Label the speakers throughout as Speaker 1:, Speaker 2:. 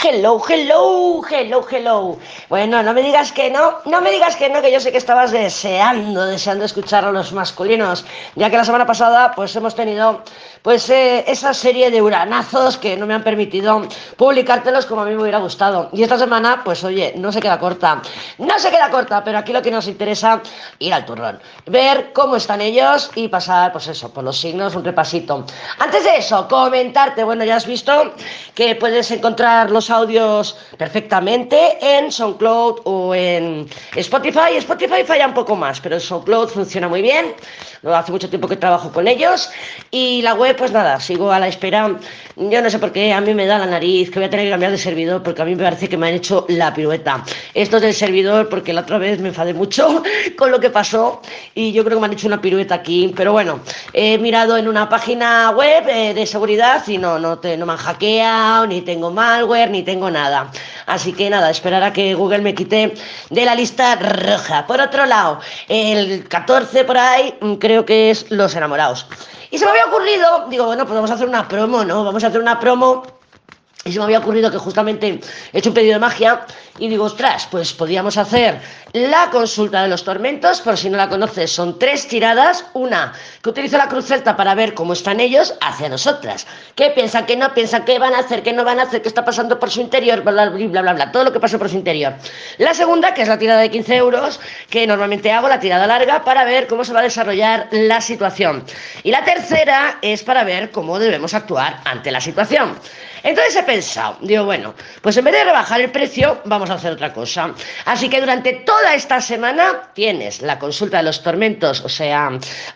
Speaker 1: Hello, hello, hello, hello. Bueno, no me digas que no, no me digas que no, que yo sé que estabas deseando, deseando escuchar a los masculinos, ya que la semana pasada pues hemos tenido pues eh, esa serie de uranazos que no me han permitido publicártelos como a mí me hubiera gustado. Y esta semana, pues oye, no se queda corta, no se queda corta, pero aquí lo que nos interesa ir al turrón, ver cómo están ellos y pasar, pues eso, por los signos, un repasito. Antes de eso, comentarte, bueno, ya has visto que puedes encontrar los audios perfectamente en SoundCloud o en Spotify. Spotify falla un poco más, pero SoundCloud funciona muy bien. Hace mucho tiempo que trabajo con ellos. Y la web, pues nada, sigo a la espera. Yo no sé por qué, a mí me da la nariz que voy a tener que cambiar de servidor porque a mí me parece que me han hecho la pirueta. Esto es del servidor porque la otra vez me enfadé mucho con lo que pasó y yo creo que me han hecho una pirueta aquí. Pero bueno, he mirado en una página web eh, de seguridad y no, no, te, no me han hackeado, ni tengo malware, ni tengo nada. Así que nada, esperar a que Google me quite de la lista roja. Por otro lado, el 14 por ahí mm, creo que es Los Enamorados. Y se me había ocurrido, digo, bueno, pues vamos a hacer una promo, ¿no? Vamos a hacer una promo y se me había ocurrido que justamente he hecho un pedido de magia y digo, ostras, pues podríamos hacer la consulta de los tormentos, por si no la conoces, son tres tiradas. Una, que utilizo la cruz para ver cómo están ellos hacia nosotras. ¿Qué piensan, qué no piensan, qué van a hacer, qué no van a hacer, qué está pasando por su interior, bla, bla, bla, bla, bla, todo lo que pasa por su interior. La segunda, que es la tirada de 15 euros, que normalmente hago, la tirada larga, para ver cómo se va a desarrollar la situación. Y la tercera es para ver cómo debemos actuar ante la situación. Entonces he pensado, digo, bueno, pues en vez de rebajar el precio, vamos a hacer otra cosa. Así que durante toda esta semana tienes la consulta de los tormentos, o sea,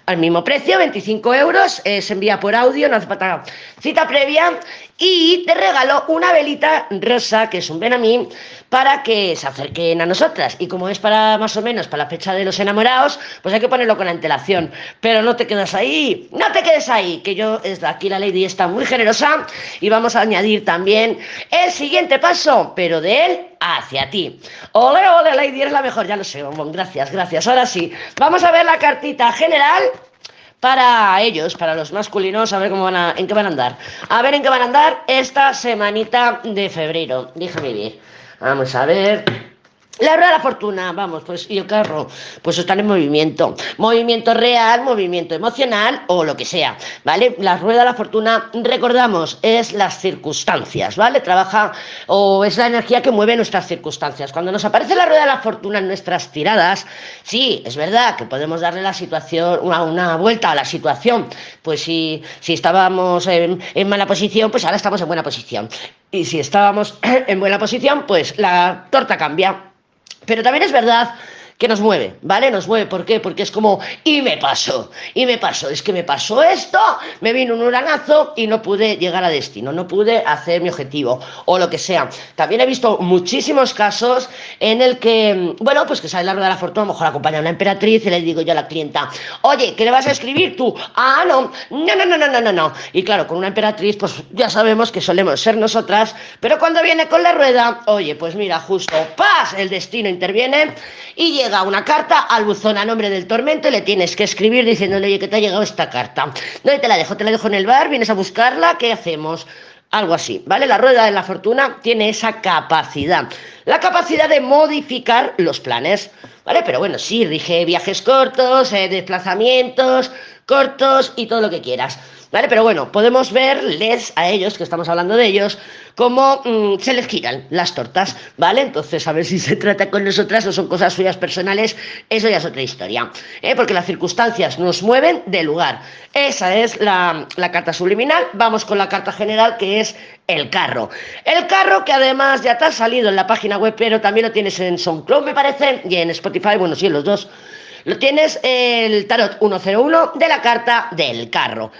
Speaker 1: al mismo precio, 25 euros, eh, se envía por audio, no hace falta cita previa, y te regalo una velita rosa, que es un Benamín, para que se acerquen a nosotras. Y como es para más o menos para la fecha de los enamorados, pues hay que ponerlo con antelación. Pero no te quedas ahí, no te quedes ahí, que yo, es aquí la Lady está muy generosa y vamos a añadir también el siguiente paso, pero de él hacia ti. Ole, ole, Lady, eres la mejor, ya lo sé, gracias, gracias. Ahora sí, vamos a ver la cartita general para ellos, para los masculinos, a ver cómo van a, en qué van a andar. A ver en qué van a andar esta semanita de febrero. Déjame ver. Vamos a ver. La rueda de la fortuna, vamos, pues, y el carro, pues están en movimiento. Movimiento real, movimiento emocional o lo que sea, ¿vale? La rueda de la fortuna, recordamos, es las circunstancias, ¿vale? Trabaja o es la energía que mueve nuestras circunstancias. Cuando nos aparece la rueda de la fortuna en nuestras tiradas, sí, es verdad que podemos darle la situación, una, vuelta a la situación. Pues si, si estábamos en, en mala posición, pues ahora estamos en buena posición. Y si estábamos en buena posición, pues la torta cambia. Pero también es verdad que nos mueve, ¿vale? Nos mueve, ¿por qué? Porque es como, y me pasó, y me pasó, es que me pasó esto, me vino un uranazo y no pude llegar a destino, no pude hacer mi objetivo, o lo que sea. También he visto muchísimos casos en el que, bueno, pues que sale la rueda de la fortuna, a lo mejor acompaña a una emperatriz y le digo yo a la clienta, oye, ¿qué le vas a escribir tú? Ah, no, no, no, no, no, no, no, no. Y claro, con una emperatriz, pues ya sabemos que solemos ser nosotras, pero cuando viene con la rueda, oye, pues mira, justo, ¡paz! El destino interviene y llega una carta al buzón a nombre del tormento y le tienes que escribir diciéndole, que te ha llegado esta carta. ¿Dónde te la dejo? Te la dejo en el bar, vienes a buscarla, ¿qué hacemos? Algo así, ¿vale? La rueda de la fortuna tiene esa capacidad, la capacidad de modificar los planes, ¿vale? Pero bueno, sí, rige viajes cortos, eh, desplazamientos cortos y todo lo que quieras. ¿Vale? Pero bueno, podemos verles a ellos, que estamos hablando de ellos, cómo mm, se les giran las tortas, ¿vale? Entonces, a ver si se trata con nosotras o son cosas suyas personales, eso ya es otra historia, ¿eh? Porque las circunstancias nos mueven de lugar. Esa es la, la carta subliminal. Vamos con la carta general, que es el carro. El carro que además ya te ha salido en la página web, pero también lo tienes en SoundCloud, me parece, y en Spotify, bueno, sí, en los dos. Lo tienes el tarot 101 de la carta del carro.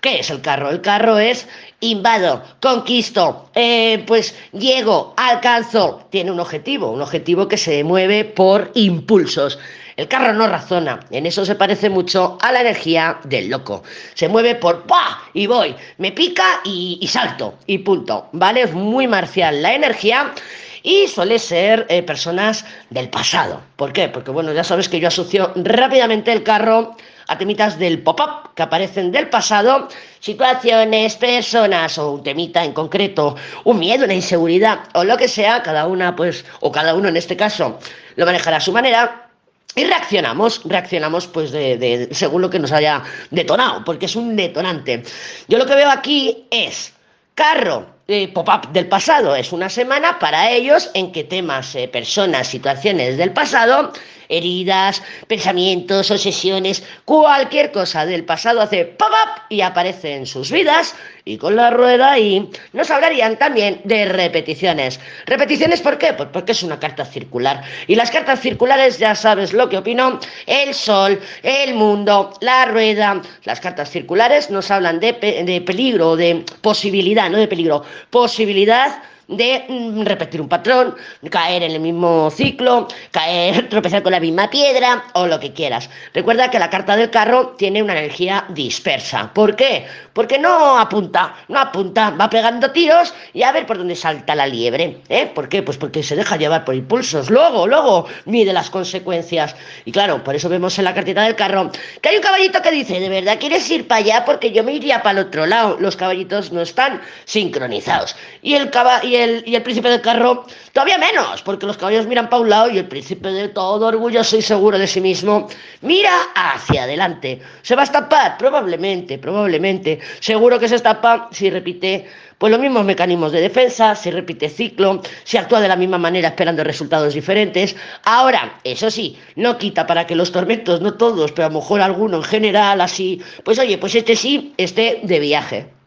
Speaker 1: ¿Qué es el carro? El carro es invado, conquisto, eh, pues llego, alcanzo. Tiene un objetivo, un objetivo que se mueve por impulsos. El carro no razona, en eso se parece mucho a la energía del loco. Se mueve por ¡pah! y voy, me pica y, y salto y punto, ¿vale? Es muy marcial la energía y suele ser eh, personas del pasado. ¿Por qué? Porque bueno, ya sabes que yo asocio rápidamente el carro a temitas del pop-up que aparecen del pasado, situaciones, personas o un temita en concreto, un miedo, una inseguridad o lo que sea, cada una pues, o cada uno en este caso, lo manejará a su manera. Y reaccionamos, reaccionamos pues de, según lo que nos haya detonado, porque es un detonante. Yo lo que veo aquí es carro, eh, pop-up del pasado, es una semana para ellos en que temas, eh, personas, situaciones del pasado heridas, pensamientos, obsesiones, cualquier cosa del pasado hace pop up y aparece en sus vidas y con la rueda y nos hablarían también de repeticiones. ¿Repeticiones por qué? Pues porque es una carta circular. Y las cartas circulares ya sabes lo que opino. El sol, el mundo, la rueda. Las cartas circulares nos hablan de, de peligro, de posibilidad, no de peligro, posibilidad de mm, repetir un patrón, caer en el mismo ciclo, caer, tropezar con la misma piedra o lo que quieras. Recuerda que la carta del carro tiene una energía dispersa. ¿Por qué? Porque no apunta, no apunta, va pegando tiros y a ver por dónde salta la liebre. ¿eh? ¿Por qué? Pues porque se deja llevar por impulsos. Luego, luego mide las consecuencias. Y claro, por eso vemos en la cartita del carro que hay un caballito que dice, ¿de verdad quieres ir para allá? Porque yo me iría para el otro lado. Los caballitos no están sincronizados. Y el, el, y el príncipe del carro todavía menos, porque los caballos miran para un lado y el príncipe de todo orgulloso y seguro de sí mismo mira hacia adelante. ¿Se va a estampar? Probablemente, probablemente. Seguro que se estampa si repite pues los mismos mecanismos de defensa, si repite ciclo, si actúa de la misma manera esperando resultados diferentes. Ahora, eso sí, no quita para que los tormentos, no todos, pero a lo mejor alguno en general, así, pues oye, pues este sí esté de viaje.